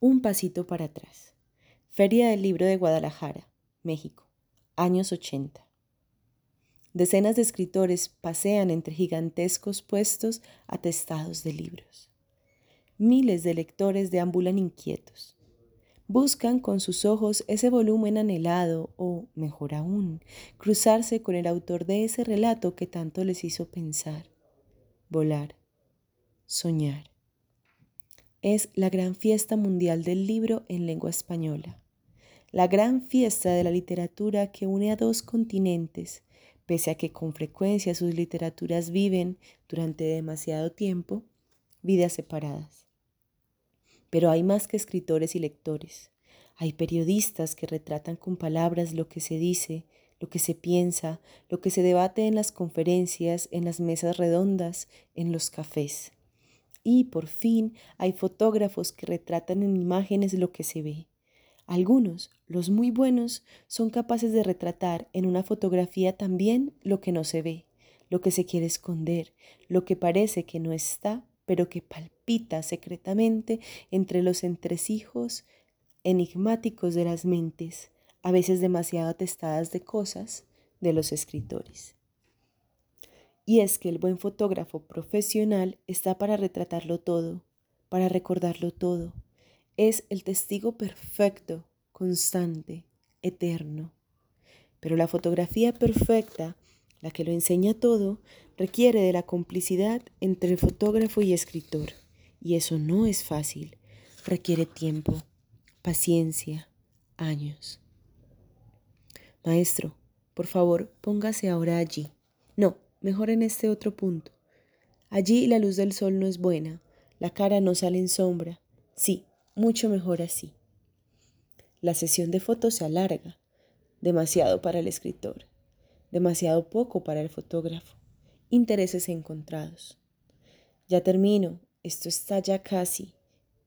Un pasito para atrás. Feria del Libro de Guadalajara, México, años 80. Decenas de escritores pasean entre gigantescos puestos atestados de libros. Miles de lectores deambulan inquietos. Buscan con sus ojos ese volumen anhelado o, mejor aún, cruzarse con el autor de ese relato que tanto les hizo pensar, volar, soñar es la gran fiesta mundial del libro en lengua española, la gran fiesta de la literatura que une a dos continentes, pese a que con frecuencia sus literaturas viven durante demasiado tiempo vidas separadas. Pero hay más que escritores y lectores. Hay periodistas que retratan con palabras lo que se dice, lo que se piensa, lo que se debate en las conferencias, en las mesas redondas, en los cafés. Y por fin hay fotógrafos que retratan en imágenes lo que se ve. Algunos, los muy buenos, son capaces de retratar en una fotografía también lo que no se ve, lo que se quiere esconder, lo que parece que no está, pero que palpita secretamente entre los entresijos enigmáticos de las mentes, a veces demasiado atestadas de cosas, de los escritores. Y es que el buen fotógrafo profesional está para retratarlo todo, para recordarlo todo. Es el testigo perfecto, constante, eterno. Pero la fotografía perfecta, la que lo enseña todo, requiere de la complicidad entre fotógrafo y escritor. Y eso no es fácil. Requiere tiempo, paciencia, años. Maestro, por favor, póngase ahora allí. No, mejor en este otro punto. Allí la luz del sol no es buena, la cara no sale en sombra. Sí, mucho mejor así. La sesión de fotos se alarga, demasiado para el escritor, demasiado poco para el fotógrafo. Intereses encontrados. Ya termino, esto está ya casi.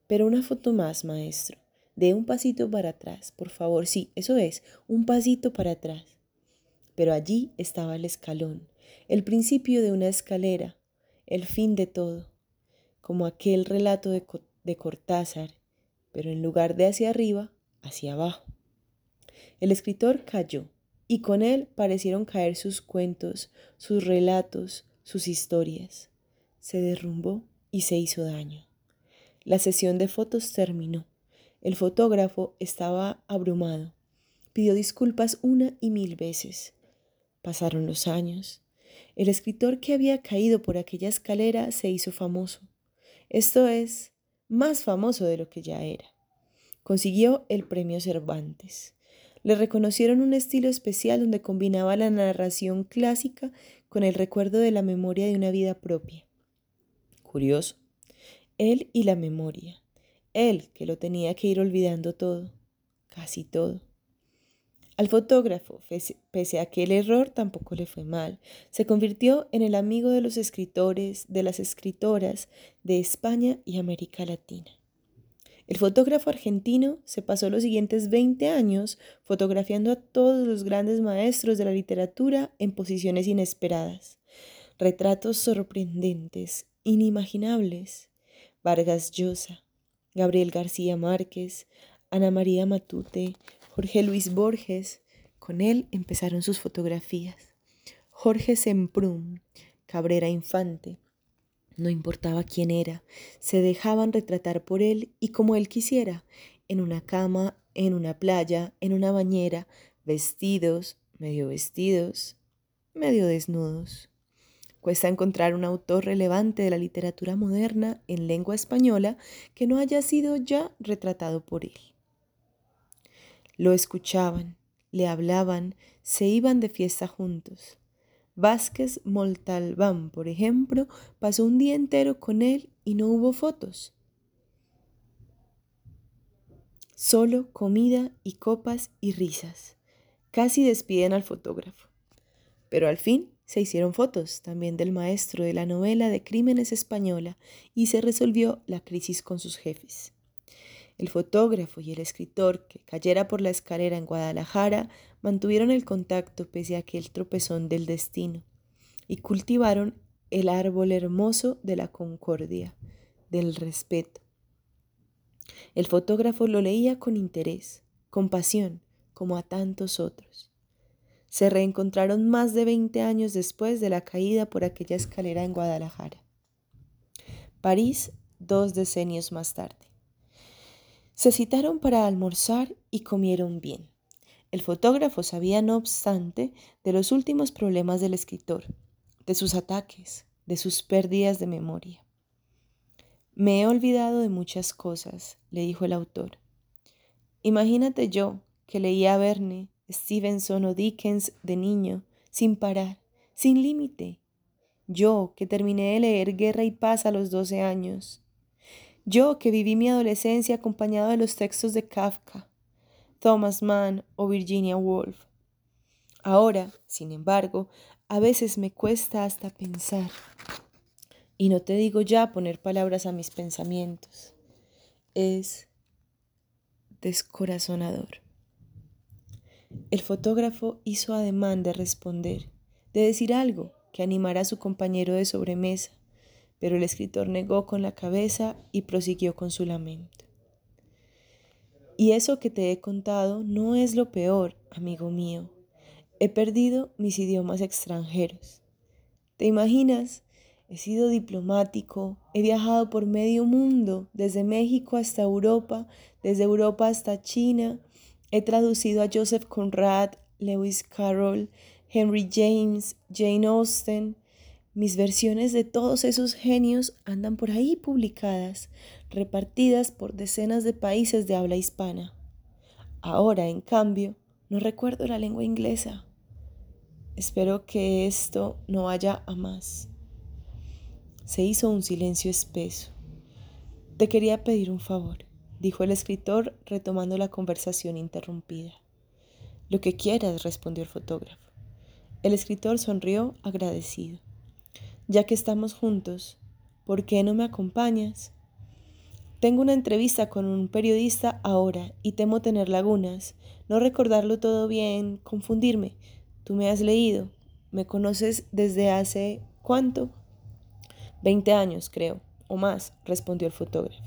Pero una foto más, maestro. De un pasito para atrás, por favor. Sí, eso es, un pasito para atrás. Pero allí estaba el escalón, el principio de una escalera, el fin de todo, como aquel relato de, de Cortázar, pero en lugar de hacia arriba, hacia abajo. El escritor cayó, y con él parecieron caer sus cuentos, sus relatos, sus historias. Se derrumbó y se hizo daño. La sesión de fotos terminó. El fotógrafo estaba abrumado. Pidió disculpas una y mil veces. Pasaron los años. El escritor que había caído por aquella escalera se hizo famoso. Esto es, más famoso de lo que ya era. Consiguió el premio Cervantes. Le reconocieron un estilo especial donde combinaba la narración clásica con el recuerdo de la memoria de una vida propia. Curioso. Él y la memoria. Él que lo tenía que ir olvidando todo, casi todo. Al fotógrafo, pese a que el error tampoco le fue mal, se convirtió en el amigo de los escritores, de las escritoras de España y América Latina. El fotógrafo argentino se pasó los siguientes 20 años fotografiando a todos los grandes maestros de la literatura en posiciones inesperadas. Retratos sorprendentes, inimaginables. Vargas Llosa, Gabriel García Márquez, Ana María Matute, Jorge Luis Borges. Con él empezaron sus fotografías. Jorge Semprún, Cabrera Infante. No importaba quién era, se dejaban retratar por él y como él quisiera, en una cama, en una playa, en una bañera, vestidos, medio vestidos, medio desnudos. Cuesta encontrar un autor relevante de la literatura moderna en lengua española que no haya sido ya retratado por él. Lo escuchaban, le hablaban, se iban de fiesta juntos. Vázquez Moltalbán, por ejemplo, pasó un día entero con él y no hubo fotos. Solo comida y copas y risas. Casi despiden al fotógrafo. Pero al fin se hicieron fotos también del maestro de la novela de crímenes española y se resolvió la crisis con sus jefes. El fotógrafo y el escritor que cayera por la escalera en Guadalajara mantuvieron el contacto pese a aquel tropezón del destino y cultivaron el árbol hermoso de la concordia, del respeto. El fotógrafo lo leía con interés, con pasión, como a tantos otros. Se reencontraron más de 20 años después de la caída por aquella escalera en Guadalajara. París, dos decenios más tarde. Se citaron para almorzar y comieron bien. El fotógrafo sabía, no obstante, de los últimos problemas del escritor, de sus ataques, de sus pérdidas de memoria. Me he olvidado de muchas cosas, le dijo el autor. Imagínate yo, que leía a Verne, Stevenson o Dickens de niño, sin parar, sin límite. Yo, que terminé de leer Guerra y Paz a los 12 años. Yo, que viví mi adolescencia acompañado de los textos de Kafka, Thomas Mann o Virginia Woolf. Ahora, sin embargo, a veces me cuesta hasta pensar. Y no te digo ya poner palabras a mis pensamientos. Es descorazonador. El fotógrafo hizo ademán de responder, de decir algo que animara a su compañero de sobremesa, pero el escritor negó con la cabeza y prosiguió con su lamento. Y eso que te he contado no es lo peor, amigo mío. He perdido mis idiomas extranjeros. ¿Te imaginas? He sido diplomático, he viajado por medio mundo, desde México hasta Europa, desde Europa hasta China, He traducido a Joseph Conrad, Lewis Carroll, Henry James, Jane Austen. Mis versiones de todos esos genios andan por ahí publicadas, repartidas por decenas de países de habla hispana. Ahora, en cambio, no recuerdo la lengua inglesa. Espero que esto no vaya a más. Se hizo un silencio espeso. Te quería pedir un favor dijo el escritor retomando la conversación interrumpida. Lo que quieras, respondió el fotógrafo. El escritor sonrió agradecido. Ya que estamos juntos, ¿por qué no me acompañas? Tengo una entrevista con un periodista ahora y temo tener lagunas, no recordarlo todo bien, confundirme. Tú me has leído, me conoces desde hace ¿cuánto? Veinte años, creo, o más, respondió el fotógrafo.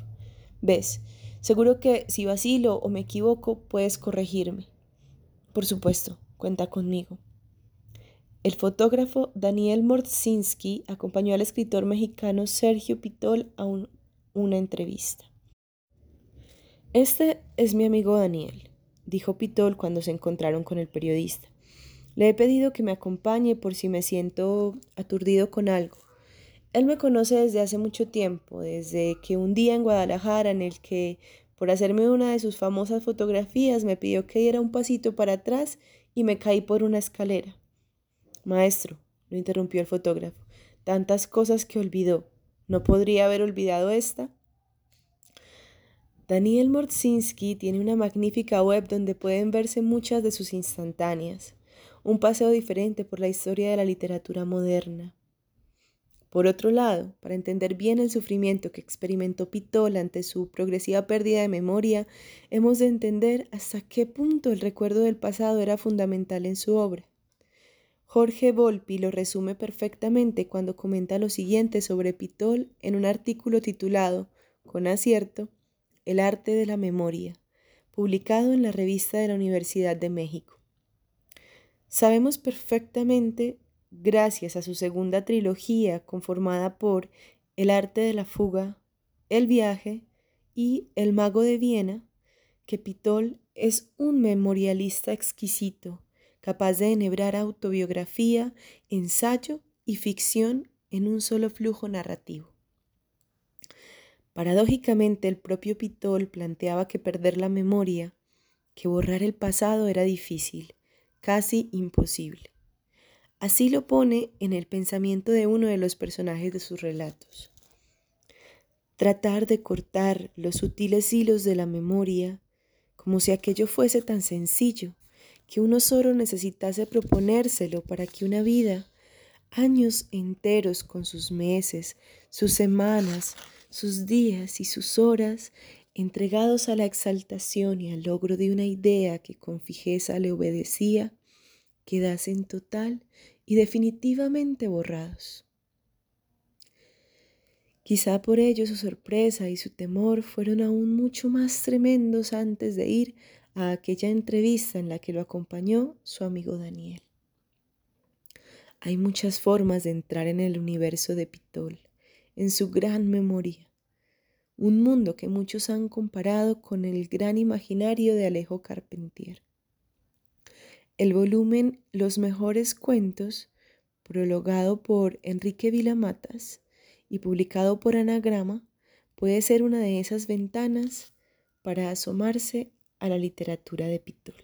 Ves, Seguro que si vacilo o me equivoco, puedes corregirme. Por supuesto, cuenta conmigo. El fotógrafo Daniel Morzinski acompañó al escritor mexicano Sergio Pitol a una entrevista. Este es mi amigo Daniel, dijo Pitol cuando se encontraron con el periodista. Le he pedido que me acompañe por si me siento aturdido con algo. Él me conoce desde hace mucho tiempo, desde que un día en Guadalajara en el que, por hacerme una de sus famosas fotografías, me pidió que diera un pasito para atrás y me caí por una escalera. Maestro, lo interrumpió el fotógrafo, tantas cosas que olvidó. ¿No podría haber olvidado esta? Daniel Morzinski tiene una magnífica web donde pueden verse muchas de sus instantáneas, un paseo diferente por la historia de la literatura moderna. Por otro lado, para entender bien el sufrimiento que experimentó Pitol ante su progresiva pérdida de memoria, hemos de entender hasta qué punto el recuerdo del pasado era fundamental en su obra. Jorge Volpi lo resume perfectamente cuando comenta lo siguiente sobre Pitol en un artículo titulado, con acierto, El arte de la memoria, publicado en la revista de la Universidad de México. Sabemos perfectamente gracias a su segunda trilogía conformada por El arte de la fuga, El viaje y El mago de Viena, que Pitol es un memorialista exquisito, capaz de enhebrar autobiografía, ensayo y ficción en un solo flujo narrativo. Paradójicamente, el propio Pitol planteaba que perder la memoria, que borrar el pasado era difícil, casi imposible. Así lo pone en el pensamiento de uno de los personajes de sus relatos. Tratar de cortar los sutiles hilos de la memoria, como si aquello fuese tan sencillo, que uno solo necesitase proponérselo para que una vida, años enteros con sus meses, sus semanas, sus días y sus horas, entregados a la exaltación y al logro de una idea que con fijeza le obedecía, quedasen total y definitivamente borrados. Quizá por ello su sorpresa y su temor fueron aún mucho más tremendos antes de ir a aquella entrevista en la que lo acompañó su amigo Daniel. Hay muchas formas de entrar en el universo de Pitol, en su gran memoria, un mundo que muchos han comparado con el gran imaginario de Alejo Carpentier. El volumen Los mejores cuentos, prologado por Enrique Vilamatas y publicado por Anagrama, puede ser una de esas ventanas para asomarse a la literatura de Pitol.